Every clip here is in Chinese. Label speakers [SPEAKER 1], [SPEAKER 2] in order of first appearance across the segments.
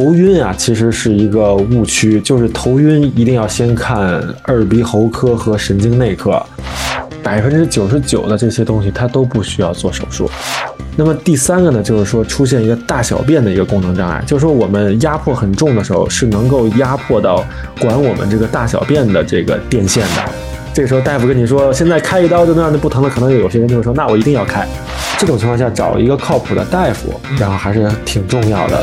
[SPEAKER 1] 头晕啊，其实是一个误区，就是头晕一定要先看耳鼻喉科和神经内科。百分之九十九的这些东西它都不需要做手术。那么第三个呢，就是说出现一个大小便的一个功能障碍，就是说我们压迫很重的时候是能够压迫到管我们这个大小便的这个电线的。这个时候大夫跟你说现在开一刀就能让你不疼了，可能有些人就会说那我一定要开。这种情况下找一个靠谱的大夫，然后还是挺重要的。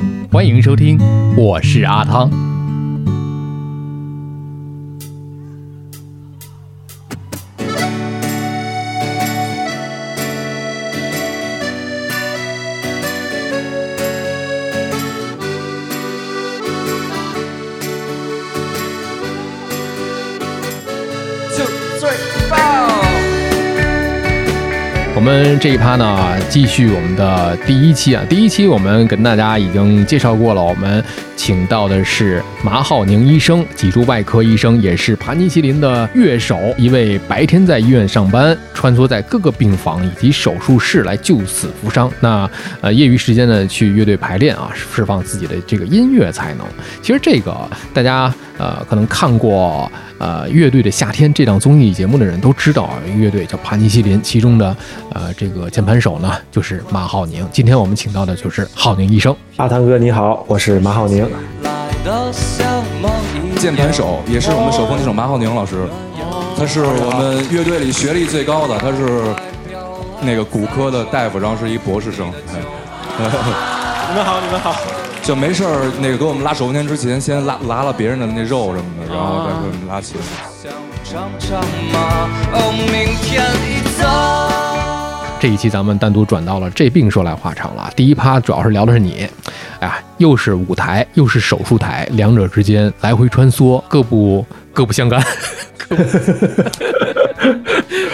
[SPEAKER 2] 欢迎收听，我是阿汤。我们这一趴呢，继续我们的第一期啊。第一期我们跟大家已经介绍过了，我们请到的是马浩宁医生，脊柱外科医生，也是盘尼西林的乐手，一位白天在医院上班，穿梭在各个病房以及手术室来救死扶伤。那呃，业余时间呢，去乐队排练啊，释放自己的这个音乐才能。其实这个大家呃可能看过呃乐队的夏天这档综艺节目的人都知道啊，乐队叫帕尼西林，其中的呃这个键盘手呢就是马浩宁。今天我们请到的就是浩宁医生。
[SPEAKER 1] 阿汤哥你好，我是马浩宁。
[SPEAKER 3] 键盘手也是我们手风琴手马浩宁老师，他是我们乐队里学历最高的，他是那个骨科的大夫，然后是一博士生。
[SPEAKER 1] 你们好，你们好。
[SPEAKER 3] 就没事儿，那个给我们拉手风琴之前，先拉拉了别人的那肉什么的，然后再给我们拉琴。
[SPEAKER 2] 这一期咱们单独转到了这病说来话长了。第一趴主要是聊的是你，哎呀，又是舞台又是手术台，两者之间来回穿梭，各不各不相干，各 不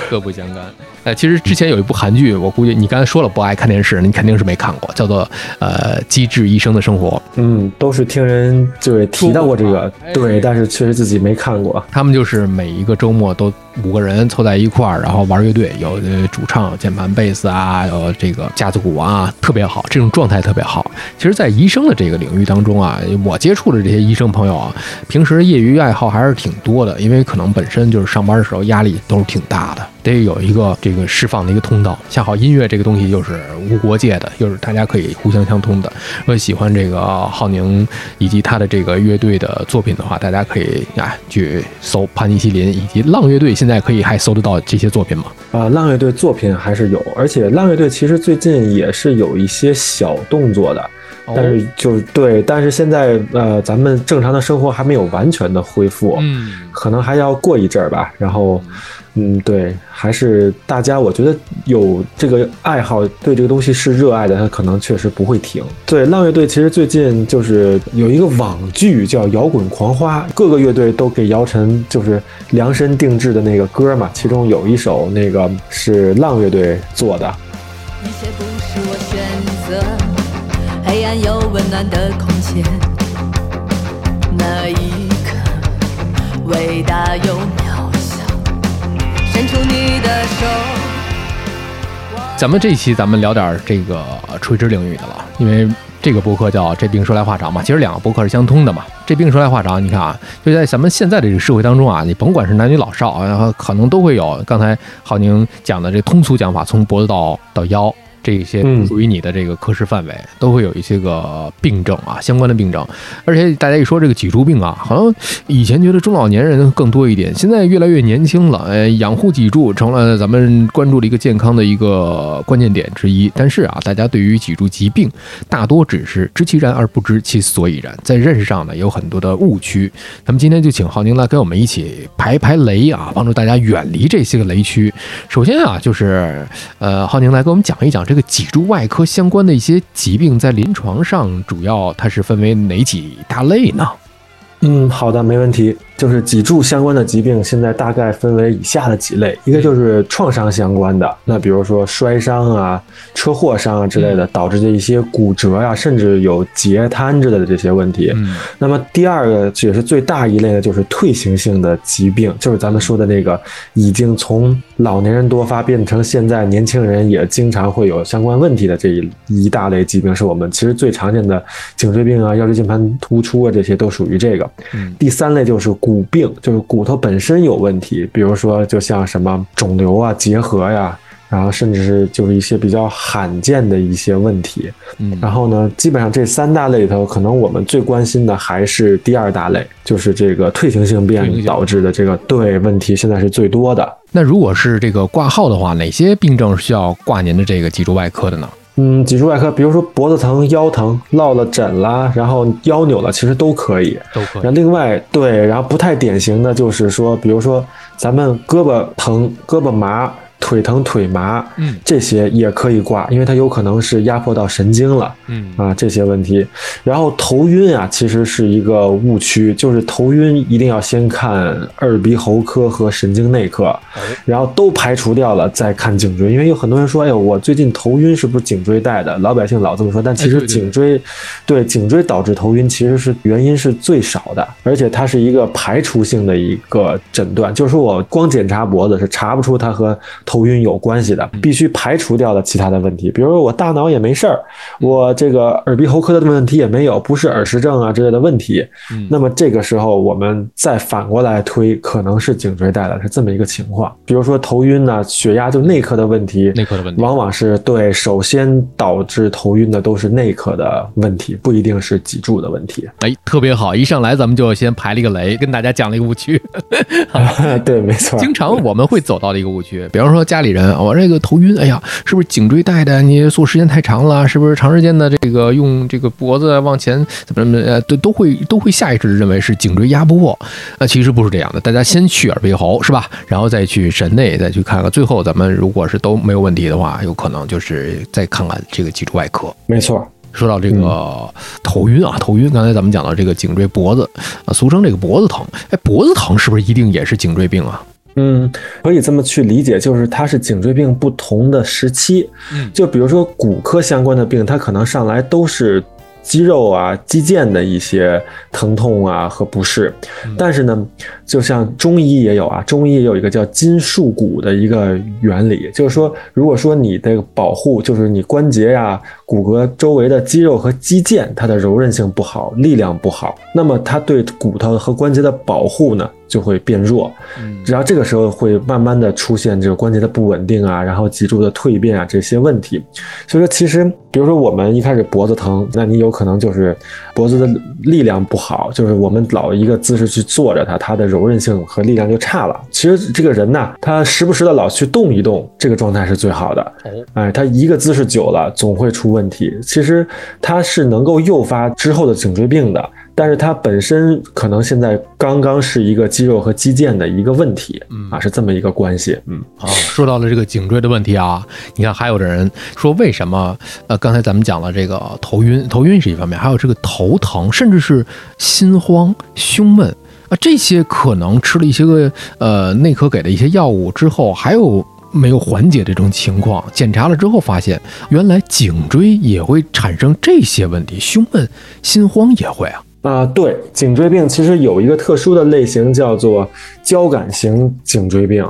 [SPEAKER 2] 各不相干。呃，其实之前有一部韩剧，我估计你刚才说了不爱看电视，你肯定是没看过，叫做呃《机智医生的生活》。
[SPEAKER 1] 嗯，都是听人就是提到过这个，对，但是确实自己没看过。
[SPEAKER 2] 他们就是每一个周末都五个人凑在一块儿，然后玩乐队，有呃主唱、有键盘、贝斯啊，有这个架子鼓啊，特别好，这种状态特别好。其实，在医生的这个领域当中啊，我接触的这些医生朋友啊，平时业余爱好还是挺多的，因为可能本身就是上班的时候压力都是挺大的，得有一个这个释放的一个通道。恰好音乐这个东西又是无国界的，又是大家可以互相相通的。如果喜欢这个浩宁以及他的这个乐队的作品的话，大家可以啊去搜潘尼西林以及浪乐队，现在可以还搜得到这些作品吗？
[SPEAKER 1] 啊，浪乐队作品还是有，而且浪乐队其实最近也是有一些小动作的。但是就对，但是现在呃，咱们正常的生活还没有完全的恢复，
[SPEAKER 2] 嗯，
[SPEAKER 1] 可能还要过一阵儿吧。然后，嗯，对，还是大家我觉得有这个爱好，对这个东西是热爱的，他可能确实不会停。对，浪乐队其实最近就是有一个网剧叫《摇滚狂花》，各个乐队都给姚晨就是量身定制的那个歌嘛，其中有一首那个是浪乐队做的。
[SPEAKER 4] 一切不是我选择，黑暗有温暖的空间。那一刻，伟大又渺，你的手。
[SPEAKER 2] 咱们这一期咱们聊点这个垂直领域的了，因为这个博客叫“这病说来话长”嘛，其实两个博客是相通的嘛。这病说来话长，你看啊，就在咱们现在的这个社会当中啊，你甭管是男女老少，然后可能都会有刚才浩宁讲的这通俗讲法，从脖子到到腰。这一些
[SPEAKER 1] 嗯
[SPEAKER 2] 属于你的这个科室范围，都会有一些个病症啊，相关的病症。而且大家一说这个脊柱病啊，好像以前觉得中老年人更多一点，现在越来越年轻了。呃，养护脊柱成了咱们关注的一个健康的一个关键点之一。但是啊，大家对于脊柱疾病大多只是知其然而不知其所以然，在认识上呢有很多的误区。那么今天就请浩宁来跟我们一起排排雷啊，帮助大家远离这些个雷区。首先啊，就是呃，浩宁来给我们讲一讲这个脊柱外科相关的一些疾病，在临床上主要它是分为哪几大类呢？
[SPEAKER 1] 嗯，好的，没问题。就是脊柱相关的疾病，现在大概分为以下的几类，一个就是创伤相关的，那比如说摔伤啊、车祸伤啊之类的，导致的一些骨折呀、甚至有截瘫之类的这些问题。
[SPEAKER 2] 嗯
[SPEAKER 1] 那么第二个也是最大一类的，就是退行性的疾病，就是咱们说的那个已经从老年人多发变成现在年轻人也经常会有相关问题的这一一大类疾病，是我们其实最常见的颈椎病啊、腰椎间盘突出啊，这些都属于这个。
[SPEAKER 2] 嗯
[SPEAKER 1] 第三类就是骨病，就是骨头本身有问题，比如说就像什么肿瘤啊、结核呀、然后甚至是就是一些比较罕见的一些问题。
[SPEAKER 2] 嗯
[SPEAKER 1] 然后呢，基本上这三大类里头，可能我们最关心的还是第二大类，就是这个退行性变导致的这个对问题，现在是最多的。
[SPEAKER 2] 那如果是这个挂号的话，哪些病症需要挂您的这个脊柱外科的呢？
[SPEAKER 1] 嗯，脊柱外科，比如说脖子疼、腰疼、落了枕啦，然后腰扭了，其实都可以。
[SPEAKER 2] 都可
[SPEAKER 1] 然后另外对，然后不太典型的就是说，比如说咱们胳膊疼、胳膊麻、腿疼、腿麻，
[SPEAKER 2] 嗯
[SPEAKER 1] 这些也可以挂，因为它有可能是压迫到神经了。
[SPEAKER 2] 嗯
[SPEAKER 1] 啊，这些问题。然后头晕啊，其实是一个误区，就是头晕一定要先看耳鼻喉科和神经内科，然后都排除掉了再看颈椎，因为有很多人说，哎呦，我最近头晕是不是颈椎带的？老百姓老这么说，但其实颈椎，对颈椎导致头晕其实是原因是最少的，而且它是一个排除性的一个诊断，就是说我光检查脖子是查不出它和头晕有关系的，必须排除掉的其他的问题，比如说我大脑也没事儿，我这个耳鼻喉科的问题也没有，不是耳石症啊之类的问题。
[SPEAKER 2] 嗯
[SPEAKER 1] 那么这个时候我们再反过来推，可能是颈椎带的，是这么一个情况。比如说头晕呐、血压就内科的问题，
[SPEAKER 2] 内科的问题
[SPEAKER 1] 往往是对首先导致头晕的都是内科的问题，不一定是脊柱的问题。
[SPEAKER 2] 哎，特别好，一上来咱们就先排了一个雷，跟大家讲了一个误区。
[SPEAKER 1] 对，没错。
[SPEAKER 2] 经常我们会走到的一个误区，比方说家里人，我这个头晕，哎呀，是不是颈椎带的？你坐时间太长了，是不是长时间的这个用这个脖子往前怎么怎么呃，都都会都会下意识的认为是颈椎压迫，呃，其实不是这样的。大家先去耳鼻喉是吧？然后再去神内，再去看看。最后咱们如果是都没有问题的话，有可能就是再看看这个脊柱外科。
[SPEAKER 1] 没错。
[SPEAKER 2] 说到这个头晕啊，头晕，刚才咱们讲到这个颈椎脖子啊，俗称这个脖子疼。哎，脖子疼是不是一定也是颈椎病啊？
[SPEAKER 1] 嗯，可以这么去理解，就是它是颈椎病不同的时期。
[SPEAKER 2] 嗯
[SPEAKER 1] 就比如说骨科相关的病，它可能上来都是肌肉啊、肌腱的一些疼痛啊和不适。但是呢，就像中医也有啊，中医也有一个叫筋束骨的一个原理，就是说，如果说你的保护，就是你关节呀、骨骼周围的肌肉和肌腱，它的柔韧性不好，力量不好，那么它对骨头和关节的保护呢，就会变弱，然后这个时候会慢慢的出现这个关节的不稳定啊，然后脊柱的蜕变啊这些问题。所以说，其实比如说我们一开始脖子疼，那你有可能就是脖子的力量不好，就是我们老一个姿势去坐着它，它的柔韧性和力量就差了。其实这个人呢，他时不时的老去动一动，这个状态是最好的。哎，他一个姿势久了总会出问题。其实它是能够诱发之后的颈椎病的。但是它本身可能现在刚刚是一个肌肉和肌腱的一个问题，嗯啊，是这么一个关系，嗯
[SPEAKER 2] 啊，说到了这个颈椎的问题啊，你看还有的人说为什么？呃，刚才咱们讲了这个头晕，头晕是一方面，还有这个头疼，甚至是心慌、胸闷啊，这些可能吃了一些个呃内科给的一些药物之后，还有没有缓解这种情况？检查了之后发现，原来颈椎也会产生这些问题，胸闷、心慌也会啊。
[SPEAKER 1] 啊，对，颈椎病其实有一个特殊的类型，叫做交感型颈椎病。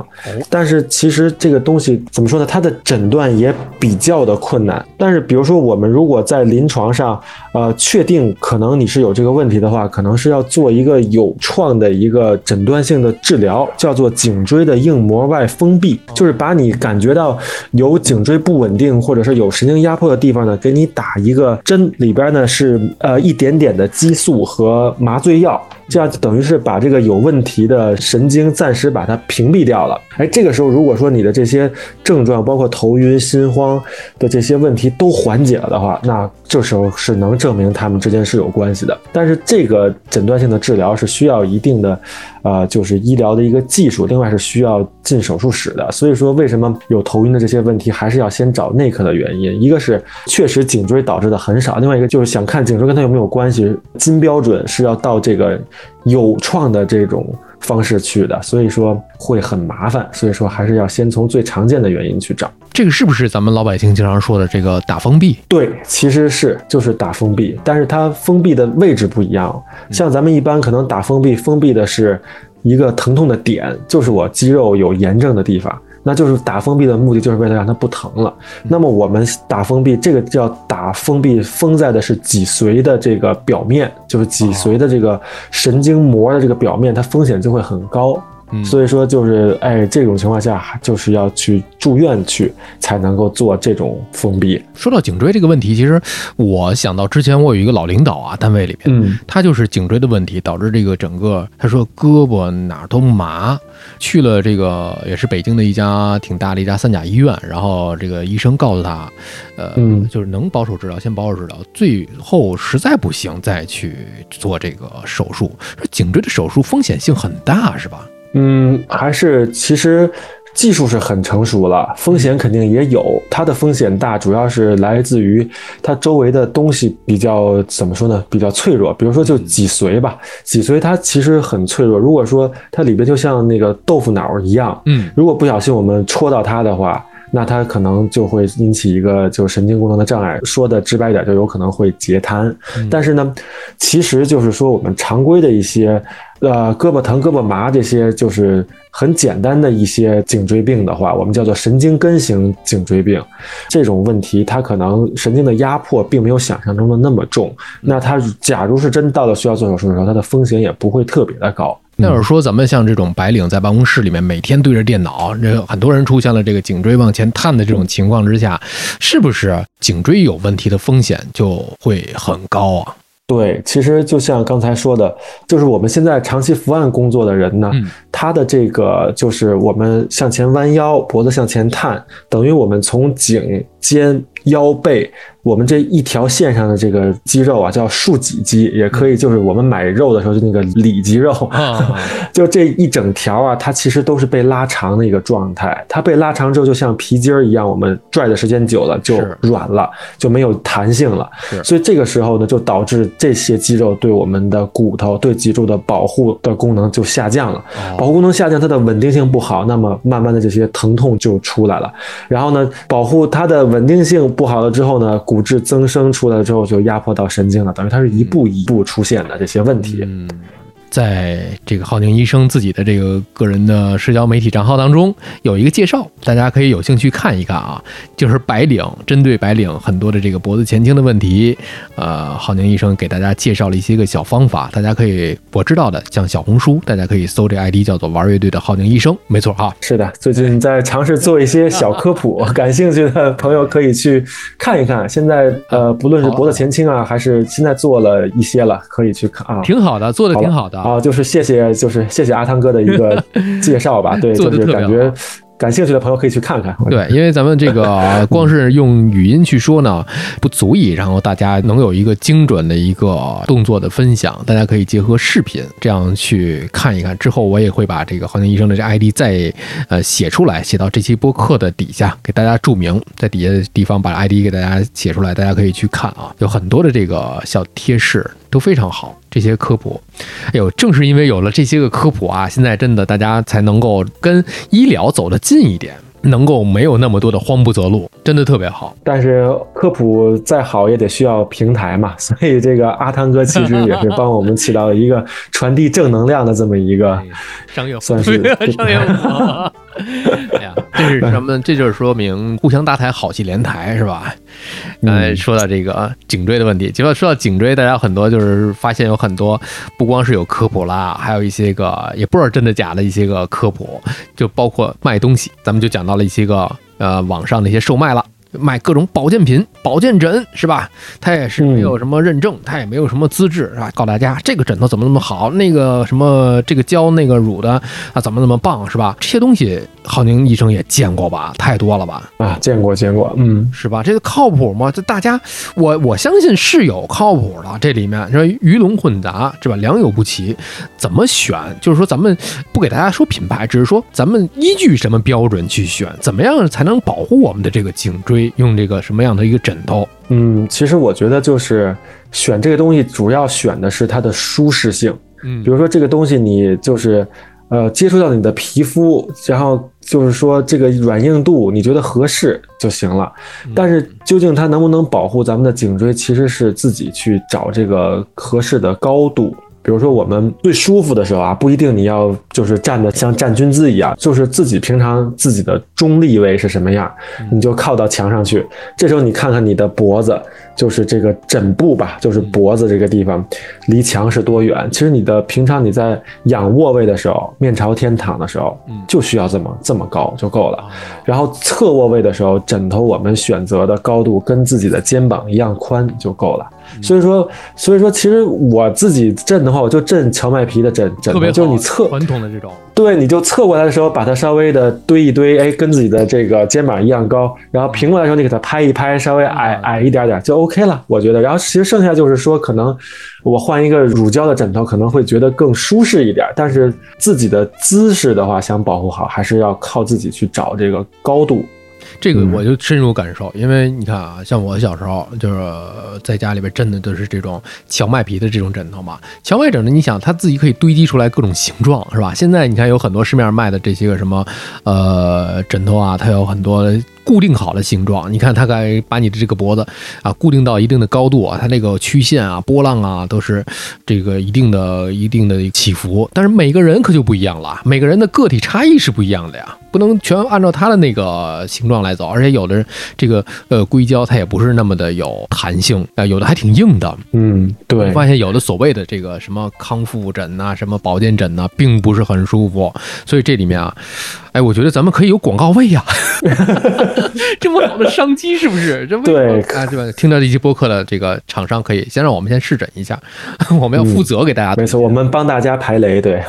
[SPEAKER 1] 但是其实这个东西怎么说呢？它的诊断也比较的困难。但是比如说，我们如果在临床上，呃，确定可能你是有这个问题的话，可能是要做一个有创的一个诊断性的治疗，叫做颈椎的硬膜外封闭，就是把你感觉到有颈椎不稳定或者是有神经压迫的地方呢，给你打一个针，里边呢是呃一点点的激素。和麻醉药，这样等于是把这个有问题的神经暂时把它屏蔽掉了。哎，这个时候如果说你的这些症状，包括头晕、心慌的这些问题都缓解了的话，那这时候是能证明他们之间是有关系的。但是这个诊断性的治疗是需要一定的，呃，就是医疗的一个技术，另外是需要进手术室的。所以说，为什么有头晕的这些问题，还是要先找内科的原因？一个是确实颈椎导致的很少，另外一个就是想看颈椎跟它有没有关系，金标准是要到这个有创的这种。方式去的，所以说会很麻烦，所以说还是要先从最常见的原因去找。
[SPEAKER 2] 这个是不是咱们老百姓经常说的这个打封闭？
[SPEAKER 1] 对，其实是就是打封闭，但是它封闭的位置不一样。像咱们一般可能打封闭，封闭的是一个疼痛的点，就是我肌肉有炎症的地方。那就是打封闭的目的，就是为了让它不疼了。那么我们打封闭，这个叫打封闭，封在的是脊髓的这个表面，就是脊髓的这个神经膜的这个表面，它风险就会很高。所以说，就是哎，这种情况下，就是要去住院去，才能够做这种封闭。
[SPEAKER 2] 说到颈椎这个问题，其实我想到之前我有一个老领导啊，单位里面，嗯，他就是颈椎的问题导致这个整个，他说胳膊哪儿都麻，去了这个也是北京的一家挺大的一家三甲医院，然后这个医生告诉他，呃，就是能保守治疗先保守治疗，最后实在不行再去做这个手术。说颈椎的手术风险性很大，是吧？
[SPEAKER 1] 嗯，还是其实技术是很成熟了，风险肯定也有。它的风险大，主要是来自于它周围的东西比较怎么说呢？比较脆弱。比如说就脊髓吧，脊髓它其实很脆弱。如果说它里边就像那个豆腐脑一样，嗯，如果不小心我们戳到它的话。那它可能就会引起一个就神经功能的障碍，说的直白点，就有可能会截瘫。但是呢，其实就是说我们常规的一些，呃，胳膊疼、胳膊麻这些，就是很简单的一些颈椎病的话，我们叫做神经根型颈椎病。这种问题，它可能神经的压迫并没有想象中的那么重。那它假如是真到了需要做手术的时候，它的风险也不会特别的高。
[SPEAKER 2] 那要是说咱们像这种白领在办公室里面每天对着电脑，这很多人出现了这个颈椎往前探的这种情况之下，是不是颈椎有问题的风险就会很高啊？
[SPEAKER 1] 对，其实就像刚才说的，就是我们现在长期伏案工作的人呢，他的这个就是我们向前弯腰，脖子向前探，等于我们从颈肩腰背。我们这一条线上的这个肌肉啊，叫竖脊肌，也可以就是我们买肉的时候就那个里脊肉，就这一整条啊，它其实都是被拉长的一个状态。它被拉长之后，就像皮筋儿一样，我们拽的时间久了就软了，就没有弹性了。所以这个时候呢，就导致这些肌肉对我们的骨头、对脊柱的保护的功能就下降了。保护功能下降，它的稳定性不好，那么慢慢的这些疼痛就出来了。然后呢，保护它的稳定性不好了之后呢，骨骨质增生出来之后，就压迫到神经了，等于它是一步一步出现的这些问题。
[SPEAKER 2] 嗯，在这个浩宁医生自己的这个个人的社交媒体账号当中有一个介绍，大家可以有兴趣看一看啊。就是白领针对白领很多的这个脖子前倾的问题，呃，浩宁医生给大家介绍了一些个小方法，大家可以我知道的，像小红书，大家可以搜这 ID 叫做玩乐队的浩宁医生，没错啊。
[SPEAKER 1] 是的，最近在尝试做一些小科普，感兴趣的朋友可以去看一看。现在呃，不论是脖子前倾啊，还是现在做了一些了，可以去看啊。
[SPEAKER 2] 挺好的，做的挺好的
[SPEAKER 1] 啊，就是谢谢，就是谢谢阿汤哥的一个 介绍吧。对，就是感觉感兴趣的朋友可以去看看。
[SPEAKER 2] 对，因为咱们这个 光是用语音去说呢，不足以，然后大家能有一个精准的一个动作的分享，大家可以结合视频这样去看一看。之后我也会把这个浩宁医生的这 ID 再呃写出来，写到这期播客的底下，给大家注明，在底下的地方把 ID 给大家写出来，大家可以去看啊，有很多的这个小贴士都非常好，这些科普。哎呦，正是因为有了这些个科普啊，现在真的大家才能够跟医疗走得近一点，能够没有那么多的慌不择路，真的特别好。
[SPEAKER 1] 但是科普再好也得需要平台嘛，所以这个阿汤哥其实也是帮我们起到了一个传递正能量的这么一个
[SPEAKER 2] 商业
[SPEAKER 1] 算是
[SPEAKER 2] 商业化。哎呀，这是什么？这就是说明互相搭台，好戏连台，是吧？刚才说到这个颈椎的问题，结果说到颈椎，大家很多就是发现有很多不光是有科普啦，还有一些个也不知道真的假的一些个科普，就包括卖东西，咱们就讲到了一些个呃网上的一些售卖了。卖各种保健品、保健枕是吧？他也是没有什么认证，他也没有什么资质是吧？告诉大家这个枕头怎么那么好，那个什么这个胶那个乳的啊怎么怎么棒是吧？这些东西浩宁医生也见过吧？太多了吧？
[SPEAKER 1] 啊，见过见过，嗯，
[SPEAKER 2] 是吧？这个靠谱吗？这大家我我相信是有靠谱的，这里面说鱼龙混杂是吧？良莠不齐，怎么选？就是说咱们不给大家说品牌，只是说咱们依据什么标准去选，怎么样才能保护我们的这个颈椎？用这个什么样的一个枕头？
[SPEAKER 1] 嗯，其实我觉得就是选这个东西，主要选的是它的舒适性。
[SPEAKER 2] 嗯
[SPEAKER 1] 比如说这个东西你就是呃接触到你的皮肤，然后就是说这个软硬度你觉得合适就行了。但是究竟它能不能保护咱们的颈椎，其实是自己去找这个合适的高度。比如说我们最舒服的时候啊，不一定你要就是站的像站军姿一样，就是自己平常自己的中立位是什么样，你就靠到墙上去。这时候你看看你的脖子，就是这个枕部吧，就是脖子这个地方离墙是多远。其实你的平常你在仰卧位的时候，面朝天躺的时候，就需要这么这么高就够了。然后侧卧位的时候，枕头我们选择的高度跟自己的肩膀一样宽就够了。所以说，所以说，其实我自己震的话，我就震荞麦皮的枕枕头，就是你侧
[SPEAKER 2] 传统的这种，
[SPEAKER 1] 对，你就侧过来的时候，把它稍微的堆一堆，哎，跟自己的这个肩膀一样高，然后平过来的时候，你给它拍一拍，稍微矮矮一点点就 OK 了，我觉得。然后其实剩下就是说，可能我换一个乳胶的枕头，可能会觉得更舒适一点，但是自己的姿势的话，想保护好，还是要靠自己去找这个高度。
[SPEAKER 2] 这个我就深有感受，因为你看啊，像我小时候就是在家里边枕的都是这种荞麦皮的这种枕头嘛。荞麦枕头，你想它自己可以堆积出来各种形状，是吧？现在你看有很多市面上卖的这些个什么呃枕头啊，它有很多固定好的形状。你看它该把你的这个脖子啊固定到一定的高度啊，它那个曲线啊、波浪啊都是这个一定的、一定的起伏。但是每个人可就不一样了，每个人的个体差异是不一样的呀。不能全按照它的那个形状来走，而且有的人这个呃硅胶它也不是那么的有弹性啊、有的还挺硬的。
[SPEAKER 1] 嗯，对
[SPEAKER 2] 我，发现有的所谓的这个什么康复枕呐、什么保健枕呐、并不是很舒服。所以这里面啊，哎，我觉得咱们可以有广告位呀、这么好的商机是不是？这为什么
[SPEAKER 1] 对
[SPEAKER 2] 啊，对吧？听到这期播客的这个厂商可以先让我们先试枕一下，我们要负责给大家
[SPEAKER 1] 没错，我们帮大家排雷，对，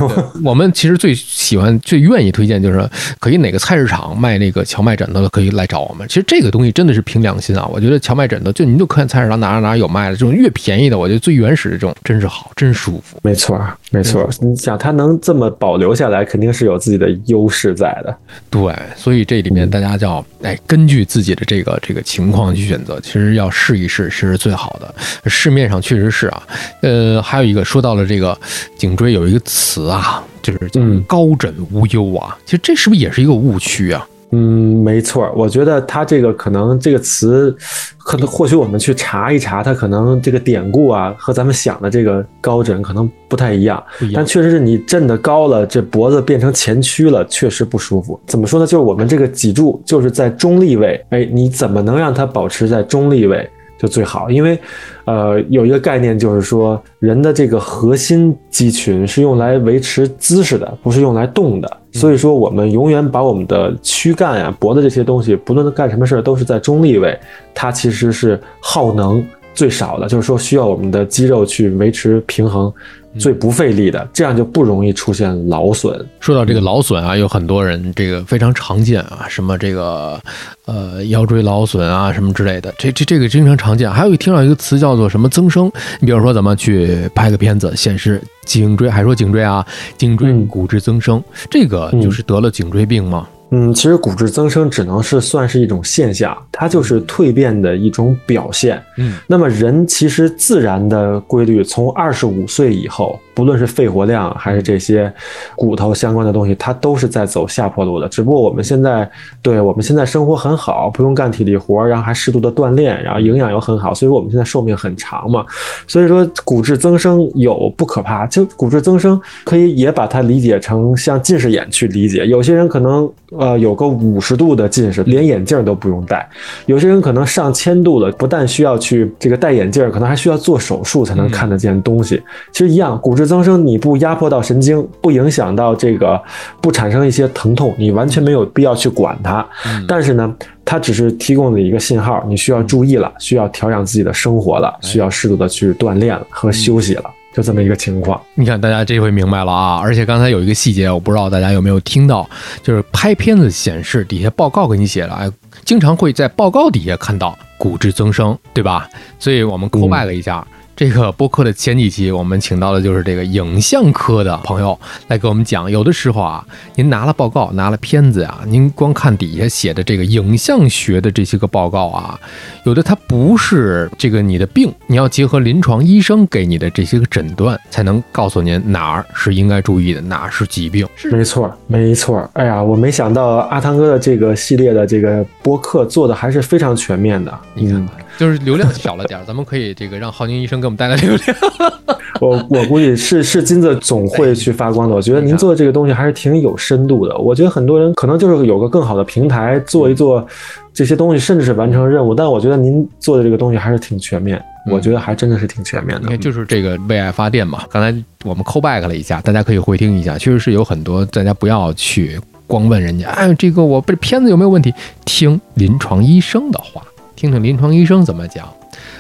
[SPEAKER 2] 我们其实最喜欢、最愿意推荐就是，可以哪个菜市场卖那个荞麦枕头的，可以来找我们。其实这个东西真的是凭良心啊，我觉得荞麦枕头就您就看菜市场哪哪哪有卖的，这种越便宜的，我觉得最原始的这种真是好，真舒服。
[SPEAKER 1] 没错，没错。你想它能这么保留下来，肯定是有自己的优势在的。
[SPEAKER 2] 对，所以这里面大家就要哎，根据自己的这个这个情况去选择，其实要试一试是最好的。市面上确实是啊，呃，还有一个说到了这个颈椎有一个词啊，就是叫
[SPEAKER 1] 嗯
[SPEAKER 2] 高枕无忧啊，其实这是不是也是一个误区啊？
[SPEAKER 1] 嗯，没错，我觉得它这个可能这个词，可能或许我们去查一查，它可能这个典故啊和咱们想的这个高枕可能不太一样，但确实是你枕的高了，这脖子变成前屈了，确实不舒服。怎么说呢？就是我们这个脊柱就是在中立位，哎，你怎么能让它保持在中立位？就最好，因为，呃，有一个概念就是说，人的这个核心肌群是用来维持姿势的，不是用来动的。所以说，我们永远把我们的躯干呀、脖子这些东西，不论干什么事儿，都是在中立位，它其实是耗能最少的，就是说需要我们的肌肉去维持平衡，最不费力的，这样就不容易出现劳损。
[SPEAKER 2] 说到这个劳损啊，有很多人这个非常常见啊，什么这个呃腰椎劳损啊什么之类的，这这这个经常常见。还有一听到一个词叫做什么增生，你比如说咱们去拍个片子，显示颈椎，还说颈椎啊，颈椎
[SPEAKER 1] 嗯
[SPEAKER 2] 骨质增生，这个就是得了颈椎病吗？
[SPEAKER 1] 嗯，其实骨质增生只能是算是一种现象，它就是蜕变的一种表现。
[SPEAKER 2] 嗯，
[SPEAKER 1] 那么人其实自然的规律，从二十五岁以后，不论是肺活量还是这些骨头相关的东西，它都是在走下坡路的。只不过我们现在，对我们现在生活很好，不用干体力活，然后还适度的锻炼，然后营养又很好，所以说我们现在寿命很长嘛。所以说骨质增生有不可怕，就骨质增生可以也把它理解成像近视眼去理解。有些人可能呃有个五十度的近视，连眼镜都不用戴；有些人可能上千度了，不但需要去这个戴眼镜，可能还需要做手术才能看得见东西。其实一样，骨质增生你不压迫到神经，不影响到这个，不产生一些疼痛，你完全没有必要去管它。但是呢，它只是提供了一个信号，你需要注意了，需要调养自己的生活了，需要适度的去锻炼了和休息了，就这么一个情况。
[SPEAKER 2] 你看，大家这回明白了啊！而且刚才有一个细节，我不知道大家有没有听到，就是拍片子显示底下报告给你写了，哎，经常会在报告底下看到骨质增生，对吧？所以我们 call back 一下。这个播客的前几期，我们请到的就是这个影像科的朋友来给我们讲。有的时候啊，您拿了报告，拿了片子啊、您光看底下写的这个影像学的这些个报告啊，有的它不是这个你的病，你要结合临床医生给你的这些个诊断，才能告诉您哪儿是应该注意的，哪儿是疾病。
[SPEAKER 1] 没错，没错。哎呀，我没想到阿汤哥的这个系列的这个播客做的还是非常全面的。嗯，
[SPEAKER 2] 就是流量小了点儿，咱们可以这个让浩宁医生给我们带来流量。
[SPEAKER 1] 我我估计是是金子总会去发光的。我觉得您做的这个东西还是挺有深度的。我觉得很多人可能就是有个更好的平台做一做这些东西，甚至是完成任务。但我觉得您做的这个东西还是挺全面，我觉得还真的是挺全面的。
[SPEAKER 2] 就是这个为爱发电嘛。刚才我们 call back 了一下，大家可以回听一下，确实是有很多大家不要去光问人家，哎，这个我这片子有没有问题？听临床医生的话，听听临床医生怎么讲。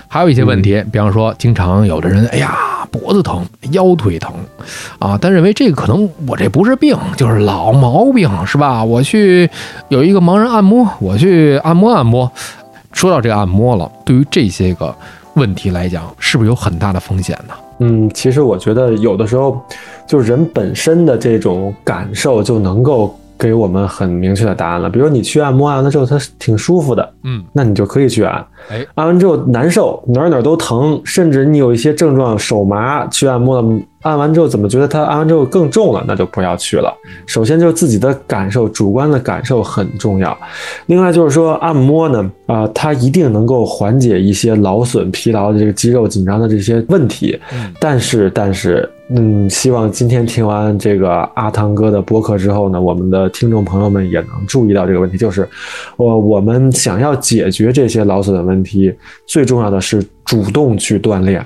[SPEAKER 2] 还有一些问题，比方说，经常有的人，哎呀，脖子疼、腰腿疼，啊，但认为这个可能我这不是病，就是老毛病，是吧？我去有一个盲人按摩，我去按摩按摩。说到这个按摩了，对于这些个问题来讲，是不是有很大的风险呢？
[SPEAKER 1] 嗯，其实我觉得有的时候，就人本身的这种感受就能够给我们很明确的答案了。比如你去按摩，按完了之后它挺舒服的，
[SPEAKER 2] 嗯，
[SPEAKER 1] 那你就可以去按。
[SPEAKER 2] 哎，
[SPEAKER 1] 按完之后难受，哪儿哪儿都疼，甚至你有一些症状手麻，去按摩了，按完之后怎么觉得它按完之后更重了，那就不要去了。首先就是自己的感受，主观的感受很重要。另外就是说按摩呢，啊、它一定能够缓解一些劳损、疲劳的这个肌肉紧张的这些问题。
[SPEAKER 2] 嗯
[SPEAKER 1] 但是，但是，嗯，希望今天听完这个阿汤哥的播客之后呢，我们的听众朋友们也能注意到这个问题，就是，我我们想要解决这些劳损的问题，最重要的是主动去锻炼，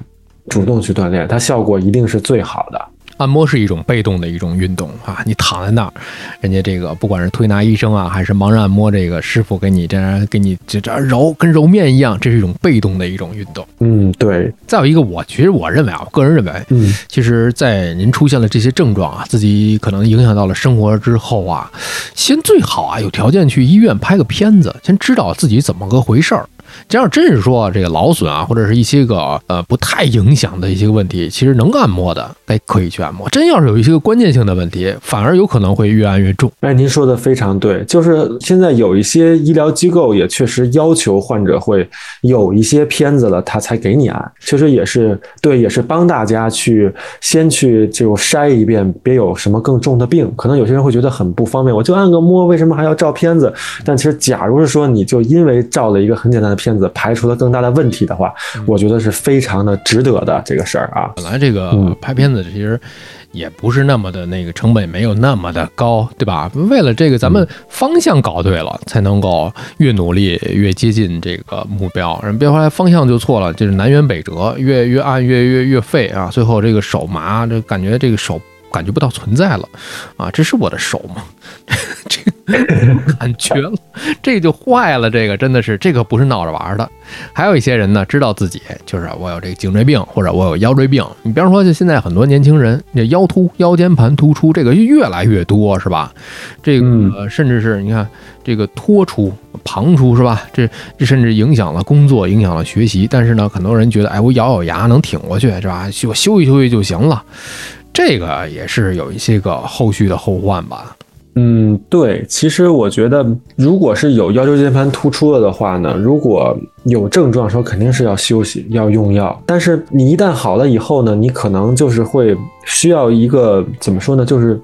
[SPEAKER 1] 主动去锻炼，它效果一定是最好的。
[SPEAKER 2] 按摩是一种被动的一种运动啊，你躺在那儿，人家这个不管是推拿医生啊，还是盲人按摩这个师傅给你这样给你这这揉，跟揉面一样，这是一种被动的一种运动。
[SPEAKER 1] 嗯，对，
[SPEAKER 2] 再有一个，我其实我认为啊，我个人认为，
[SPEAKER 1] 嗯
[SPEAKER 2] 其实，在您出现了这些症状啊，自己可能影响到了生活之后啊，先最好啊有条件去医院拍个片子，先知道自己怎么个回事儿。这要真是说这个劳损啊，或者是一些个呃不太影响的一些个问题，其实能按摩的，哎，可以去按摩。真要是有一些个关键性的问题，反而有可能会越按越重。
[SPEAKER 1] 哎，您说的非常对，就是现在有一些医疗机构也确实要求患者会有一些片子了，他才给你按。其实也是对，也是帮大家去先去就筛一遍，别有什么更重的病。可能有些人会觉得很不方便，我就按个摩，为什么还要照片子？但其实，假如是说你就因为照了一个很简单的片子，排除了更大的问题的话，我觉得是非常的值得的这个事儿啊。
[SPEAKER 2] 本来这个
[SPEAKER 1] 嗯
[SPEAKER 2] 拍片子其实也不是那么的那个成本没有那么的高，对吧？为了这个，咱们方向搞对了，才能够越努力越接近这个目标。人别后来方向就错了，就是南辕北辙，越越按越越越废啊！最后这个手麻，这感觉这个手感觉不到存在了啊！这是我的手吗？这个 感觉了，这就坏了。这个真的是，这个不是闹着玩的。还有一些人呢，知道自己就是我有这个颈椎病，或者我有腰椎病。你比方说，就现在很多年轻人，这腰突、腰间盘突出，这个越来越多，是吧？这个、甚至是你看这个脱出、旁出，是吧？这这甚至影响了工作，影响了学习。但是呢，很多人觉得，哎，我咬咬牙能挺过去，是吧？我休息休息就行了。这个也是有一些个后续的后患吧。
[SPEAKER 1] 嗯，对，其实我觉得，如果是有腰椎间盘突出了的话呢，如果有症状的时候，肯定是要休息，要用药。但是你一旦好了以后呢，你可能就是会需要一个怎么说呢？就是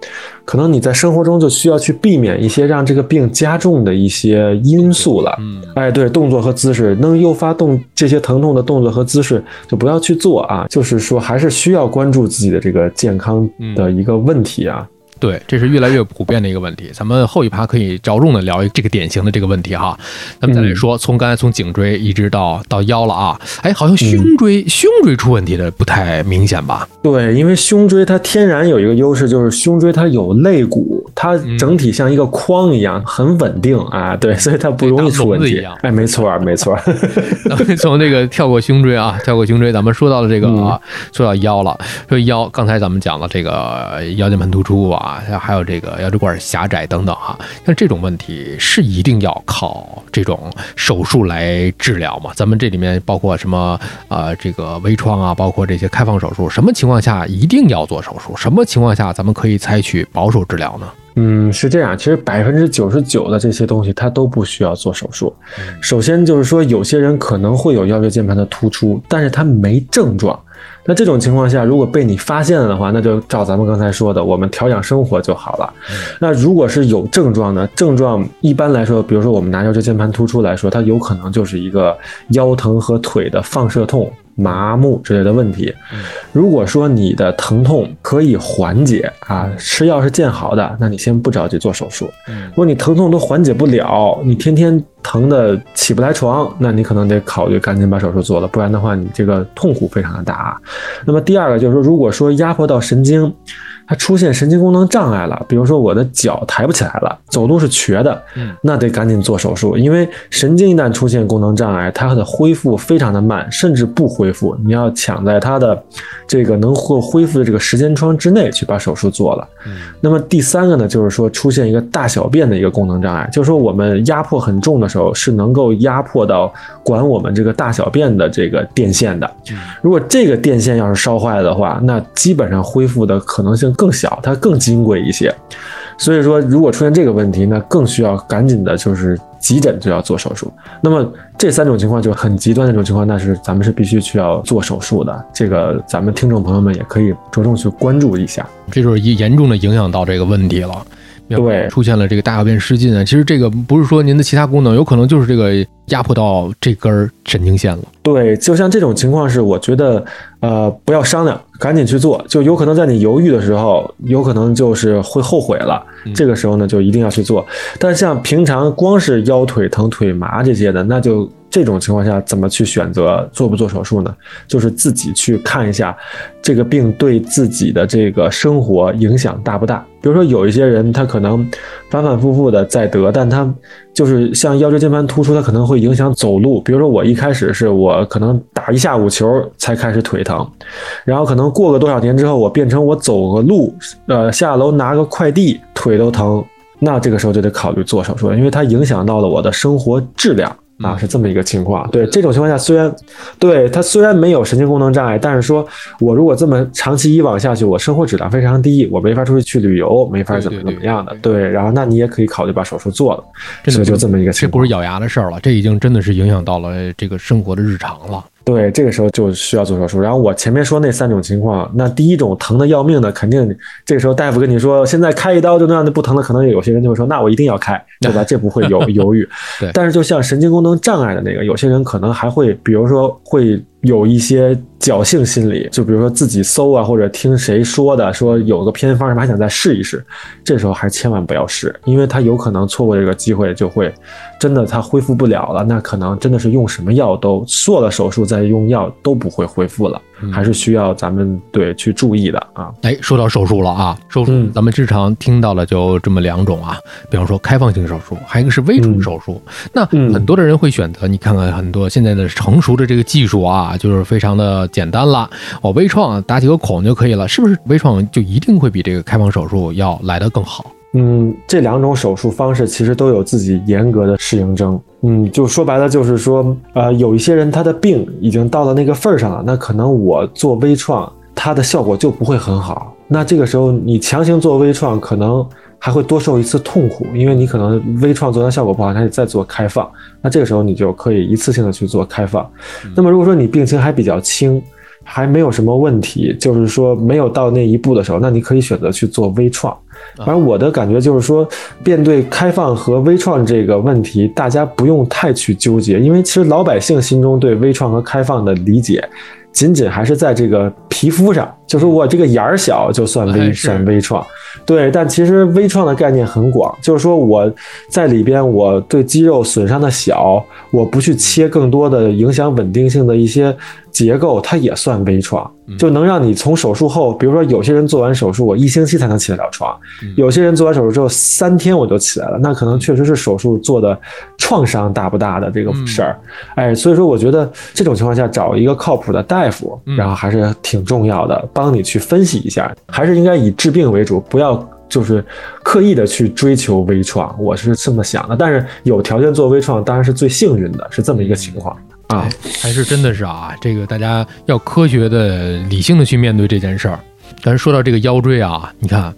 [SPEAKER 1] 可能你在生活中就需要去避免一些让这个病加重的一些因素了。
[SPEAKER 2] 嗯，
[SPEAKER 1] 哎，对，动作和姿势能诱发动这些疼痛的动作和姿势，就不要去做啊。就是说，还是需要关注自己的这个健康的一个问题啊。
[SPEAKER 2] 对，这是越来越普遍的一个问题。咱们后一趴可以着重的聊这个典型的这个问题哈。咱们再来说，从刚才从颈椎一直到到腰了啊，哎，好像胸椎、胸椎出问题的不太明显吧？
[SPEAKER 1] 对，因为胸椎它天然有一个优势，就是胸椎它有肋骨，它整体像一个框一样，很稳定啊。对，所以它不容易出问题。哎，没错儿，没错儿。
[SPEAKER 2] 咱们从这个跳过胸椎啊，跳过胸椎，咱们说到了这个、啊，说到腰了。说腰，刚才咱们讲了这个腰间盘突出啊，还有这个腰椎管狭窄等等啊，像这种问题是一定要靠这种手术来治疗吗？咱们这里面包括什么呃，这个微创啊，包括这些开放手术，什么情况下一定要做手术？什么情况下咱们可以采取保守治疗呢？
[SPEAKER 1] 嗯，是这样。其实百分之九十九的这些东西，它都不需要做手术。首先就是说，有些人可能会有腰椎间盘的突出，但是他没症状。那这种情况下，如果被你发现了的话，那就照咱们刚才说的，我们调养生活就好了。那如果是有症状呢？症状一般来说，比如说我们拿腰椎间盘突出来说，它有可能就是一个腰疼和腿的放射痛。麻木之类的问题，如果说你的疼痛可以缓解啊，吃药是见好的，那你先不着急做手术。如果你疼痛都缓解不了，你天天疼的起不来床，那你可能得考虑赶紧把手术做了，不然的话你这个痛苦非常的大啊。那么第二个就是说，如果说压迫到神经，它出现神经功能障碍了，比如说我的脚抬不起来了，走路是瘸的，那得赶紧做手术，因为神经一旦出现功能障碍，它的恢复非常的慢，甚至不恢复，你要抢在它的这个能够恢复的这个时间窗之内去把手术做了。那么第三个呢，就是说出现一个大小便的一个功能障碍，就是说我们压迫很重的时候，是能够压迫到管我们这个大小便的这个电线的。如果这个电线要是烧坏了的话，那基本上恢复的可能性更小，它更金贵一些。所以说，如果出现这个问题，那更需要赶紧的，就是急诊就要做手术。那么这三种情况就很极端的这种情况，那是咱们是必须需要做手术的。这个咱们听众朋友们也可以着重去关注一下。
[SPEAKER 2] 这就是严重的影响到这个问题了。
[SPEAKER 1] 对
[SPEAKER 2] 出现了这个大小便失禁啊，其实这个不是说您的其他功能，有可能就是这个压迫到这根神经线了。
[SPEAKER 1] 对，就像这种情况是，我觉得呃不要商量，赶紧去做，就有可能在你犹豫的时候，有可能就是会后悔了。这个时候呢，就一定要去做。但像平常光是腰腿疼、腿麻这些的，那就这种情况下怎么去选择做不做手术呢？就是自己去看一下这个病对自己的这个生活影响大不大。比如说有一些人他可能反反复复的在得，但他就是像腰椎间盘突出，他可能会影响走路。比如说我一开始是我可能打一下午球才开始腿疼，然后可能过个多少年之后，我变成我走个路，呃，下楼拿个快递腿都疼，那这个时候就得考虑做手术了，因为它影响到了我的生活质量。啊，是这么一个情况。对这种情况下，虽然对他虽然没有神经功能障碍，但是说我如果这么长期以往下去，我生活质量非常低，我没法出去去旅游，没法怎么怎么样的。对，然后那你也可以考虑把手术做了，
[SPEAKER 2] 真的
[SPEAKER 1] 所以就这么一个情况。
[SPEAKER 2] 这不是咬牙的事儿了，这已经真的是影响到了这个生活的日常了。
[SPEAKER 1] 对，这个时候就需要做手术。然后我前面说那三种情况，那第一种疼的要命的，肯定这个时候大夫跟你说现在开一刀就那样的不疼的，可能有些人就会说那我一定要开，对吧？这不会犹犹豫。
[SPEAKER 2] 对
[SPEAKER 1] 但是就像神经功能障碍的那个，有些人可能还会，比如说会有一些侥幸心理，就比如说自己搜啊，或者听谁说的，说有个偏方什么，还想再试一试，这时候还千万不要试，因为他有可能错过这个机会，就会真的他恢复不了了，那可能真的是用什么药都做了手术再用药都不会恢复了，还是需要咱们对去注意的啊。
[SPEAKER 2] 哎，说到手术了啊，手术
[SPEAKER 1] 嗯
[SPEAKER 2] 咱们日常听到了就这么两种啊，比方说开放性手术，还有一个是微创手术。那
[SPEAKER 1] 嗯
[SPEAKER 2] 很多的人会选择，你看看很多现在的成熟的这个技术啊，啊就是非常的简单了，我微创打几个孔就可以了，是不是？微创就一定会比这个开放手术要来得更好？
[SPEAKER 1] 嗯，这两种手术方式其实都有自己严格的适应症。嗯，就说白了就是说，呃，有一些人他的病已经到了那个份儿上了，那可能我做微创，它的效果就不会很好。那这个时候你强行做微创，可能还会多受一次痛苦，因为你可能微创做完效果不好，还得再做开放。那这个时候你就可以一次性的去做开放。那么如果说你病情还比较轻，还没有什么问题，就是说没有到那一步的时候，那你可以选择去做微创。反正我的感觉就是说，面对开放和微创这个问题，大家不用太去纠结，因为其实老百姓心中对微创和开放的理解，仅仅还是在这个皮肤上，就是我这个眼儿小就算微算微创。对，但其实微创的概念很广，就是说我在里边，我对肌肉损伤的小，我不去切更多的影响稳定性的一些结构，它也算微创，就能让你从手术后，比如说有些人做完手术，我一星期才能起得了床，有些人做完手术之后三天我就起来了，那可能确实是手术做的创伤大不大的这个事儿，哎，所以说我觉得这种情况下找一个靠谱的大夫，然后还是挺重要的，帮你去分析一下，还是应该以治病为主，不要。就是刻意的去追求微创，我是这么想的。但是有条件做微创，当然是最幸运的，是这么一个情况啊。
[SPEAKER 2] 还是真的是啊，这个大家要科学的、理性的去面对这件事儿。但是说到这个腰椎啊，你看，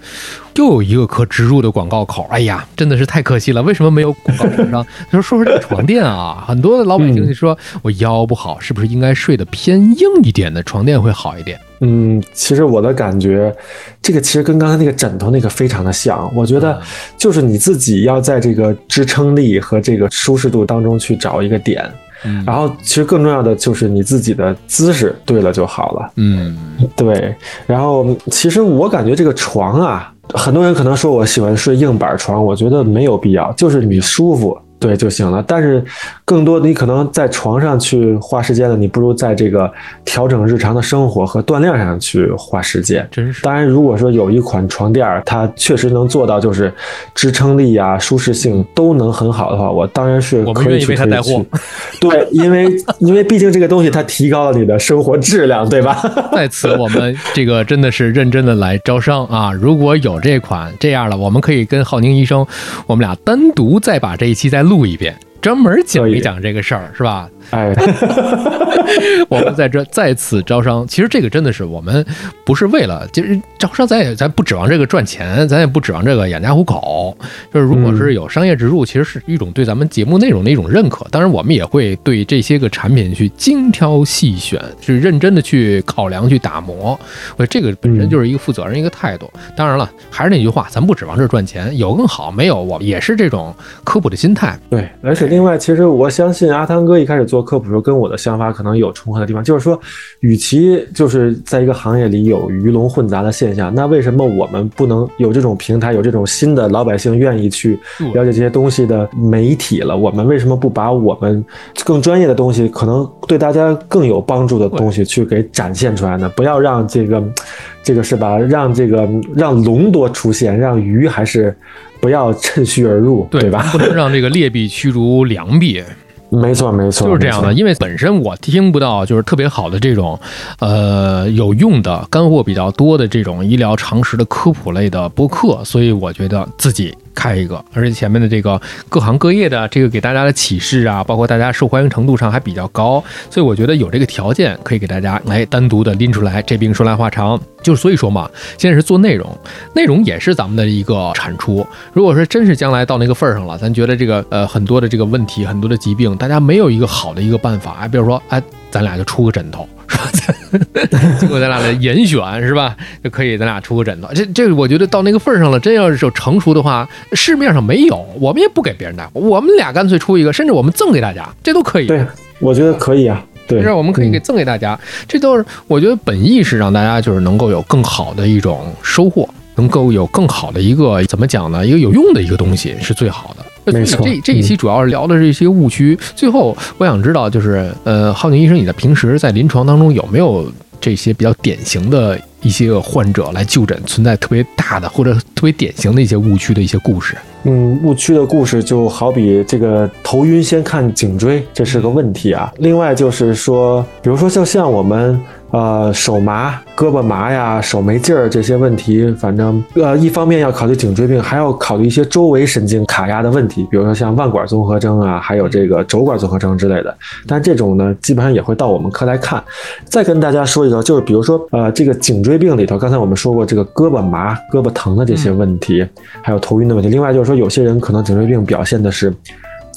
[SPEAKER 2] 又有一个可植入的广告口，哎呀，真的是太可惜了。为什么没有广告厂商？他 说说说这个床垫啊，很多的老百姓就说我腰不好，是不是应该睡得偏硬一点的床垫会好一点？
[SPEAKER 1] 嗯，其实我的感觉，这个其实跟刚才那个枕头那个非常的像。我觉得就是你自己要在这个支撑力和这个舒适度当中去找一个点，
[SPEAKER 2] 嗯
[SPEAKER 1] 然后其实更重要的就是你自己的姿势对了就好了。
[SPEAKER 2] 嗯，
[SPEAKER 1] 对，然后其实我感觉这个床啊，很多人可能说我喜欢睡硬板床，我觉得没有必要，就是你舒服。对就行了，但是更多你可能在床上去花时间了，你不如在这个调整日常的生活和锻炼上去花时间。
[SPEAKER 2] 真是。
[SPEAKER 1] 当然，如果说有一款床垫儿，它确实能做到就是支撑力啊、舒适性都能很好的话，我当然是可以去推
[SPEAKER 2] 为它带货
[SPEAKER 1] 去。对，因为 因为毕竟这个东西它提高了你的生活质量，对吧？
[SPEAKER 2] 在此，我们这个真的是认真的来招商啊！如果有这款这样的，我们可以跟浩宁医生，我们俩单独再把这一期再录录一遍，专门讲一讲这个事儿，是吧？
[SPEAKER 1] 哎，
[SPEAKER 2] 我们在这再次招商，其实这个真的是我们不是为了，就是招商，咱也咱不指望这个赚钱，咱也不指望这个养家糊口。就是如果是有商业植入，其实是一种对咱们节目内容的一种认可。当然，我们也会对这些个产品去精挑细选，去认真的去考量、去打磨。我这个本身就是一个负责任一个态度。当然了，还是那句话，咱不指望这赚钱，有更好，没有我也是这种科普的心态。
[SPEAKER 1] 对，而且另外，其实我相信阿汤哥一开始做科普的时候，跟我的想法可能有重合的地方，就是说，与其就是在一个行业里有鱼龙混杂的现象，那为什么我们不能有这种平台，有这种新的老百姓愿意去了解这些东西的媒体了？我们为什么不把我们更专业的东西，可能对大家更有帮助的东西去给展现出来呢？不要让这个，这个是吧？让这个让龙多出现，让鱼还是不要趁虚而入，对吧？
[SPEAKER 2] 不能让这个劣币驱逐良币。
[SPEAKER 1] 没错，没错，
[SPEAKER 2] 就是这样的。因为本身我听不到就是特别好的这种，呃，有用的干货比较多的这种医疗常识的科普类的播客，所以我觉得自己开一个，而且前面的这个各行各业的这个给大家的启示啊，包括大家受欢迎程度上还比较高，所以我觉得有这个条件可以给大家来单独的拎出来。这病说来话长，就是所以说嘛，现在是做内容，内容也是咱们的一个产出。如果说真是将来到那个份儿上了，咱觉得这个呃很多的这个问题，很多的疾病，大家没有一个好的一个办法，哎，比如说哎，咱俩就出个枕头。是吧？经过咱俩的严选，是吧？就可以咱俩出个枕头。这这，我觉得到那个份儿上了，真要是成熟的话，市面上没有，我们也不给别人带，我们俩干脆出一个，甚至我们赠给大家，这都可以。
[SPEAKER 1] 对，我觉得可以啊。对，
[SPEAKER 2] 我们可以给赠给大家，这都是我觉得本意是让大家就是能够有更好的一种收获，能够有更好的一个怎么讲呢？一个有用的一个东西是最好的。
[SPEAKER 1] 没错，
[SPEAKER 2] 这这一期主要是聊的是一些误区。最后，我想知道，就是呃，浩宁医生，你在平时在临床当中有没有这些比较典型的一些患者来就诊，存在特别大的或者特别典型的一些误区的一些故事？
[SPEAKER 1] 嗯，误区的故事就好比这个头晕先看颈椎，这是个问题啊。另外就是说，比如说就像我们。呃，手麻、胳膊麻呀，手没劲儿这些问题，反正呃，一方面要考虑颈椎病，还要考虑一些周围神经卡压的问题，比如说像腕管综合征啊，还有这个轴管综合征之类的。但这种呢，基本上也会到我们科来看。再跟大家说一个，就是比如说呃，这个颈椎病里头，刚才我们说过这个胳膊麻、胳膊疼的这些问题，还有头晕的问题。另外就是说，有些人可能颈椎病表现的是。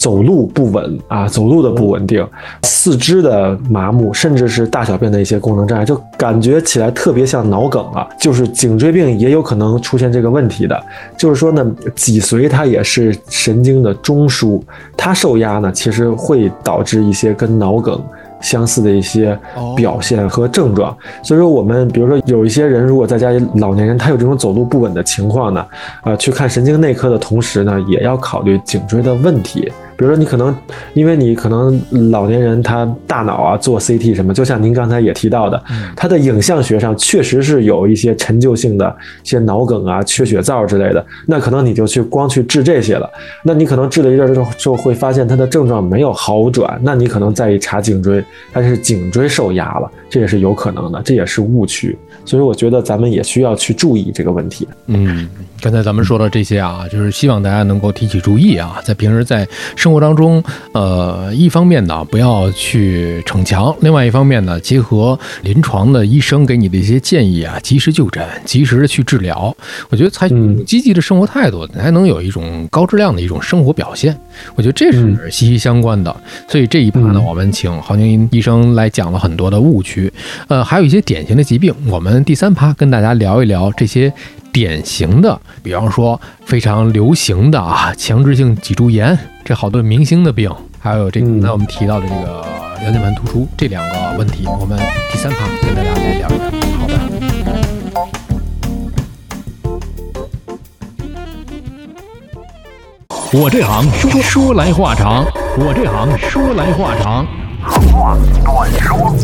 [SPEAKER 1] 走路不稳啊，走路的不稳定，四肢的麻木，甚至是大小便的一些功能障碍，就感觉起来特别像脑梗啊。就是颈椎病也有可能出现这个问题的。就是说呢，脊髓它也是神经的中枢，它受压呢，其实会导致一些跟脑梗相似的一些表现和症状。所以说，我们比如说有一些人，如果在家里老年人他有这种走路不稳的情况呢，啊，去看神经内科的同时呢，也要考虑颈椎的问题。比如说，你可能因为你可能老年人他大脑啊做 CT 什么，就像您刚才也提到的，他的影像学上确实是有一些陈旧性的一些脑梗啊、缺血灶之类的，那可能你就去光去治这些了。那你可能治了一阵之后，就会发现他的症状没有好转，那你可能再一查颈椎，他是颈椎受压了，这也是有可能的，这也是误区。所以我觉得咱们也需要去注意这个问题。
[SPEAKER 2] 嗯，刚才咱们说的这些啊，就是希望大家能够提起注意啊，在平时在生活当中，呃，一方面呢不要去逞强，另外一方面呢，结合临床的医生给你的一些建议啊，及时就诊，及时的去治疗。我觉得采取积极的生活态度，才能有一种高质量的一种生活表现。我觉得这是息息相关的。所以这一趴呢，我们请郝宁医生来讲了很多的误区，呃，还有一些典型的疾病，我们。第三趴跟大家聊一聊这些典型的，比方说非常流行的啊，强直性脊柱炎，这好多明星的病，还有这刚才我们提到的这个腰间盘突出这两个问题，我们第三趴跟大家来聊一聊。好的。我这行说说来话长，我这行说来话长。话短说。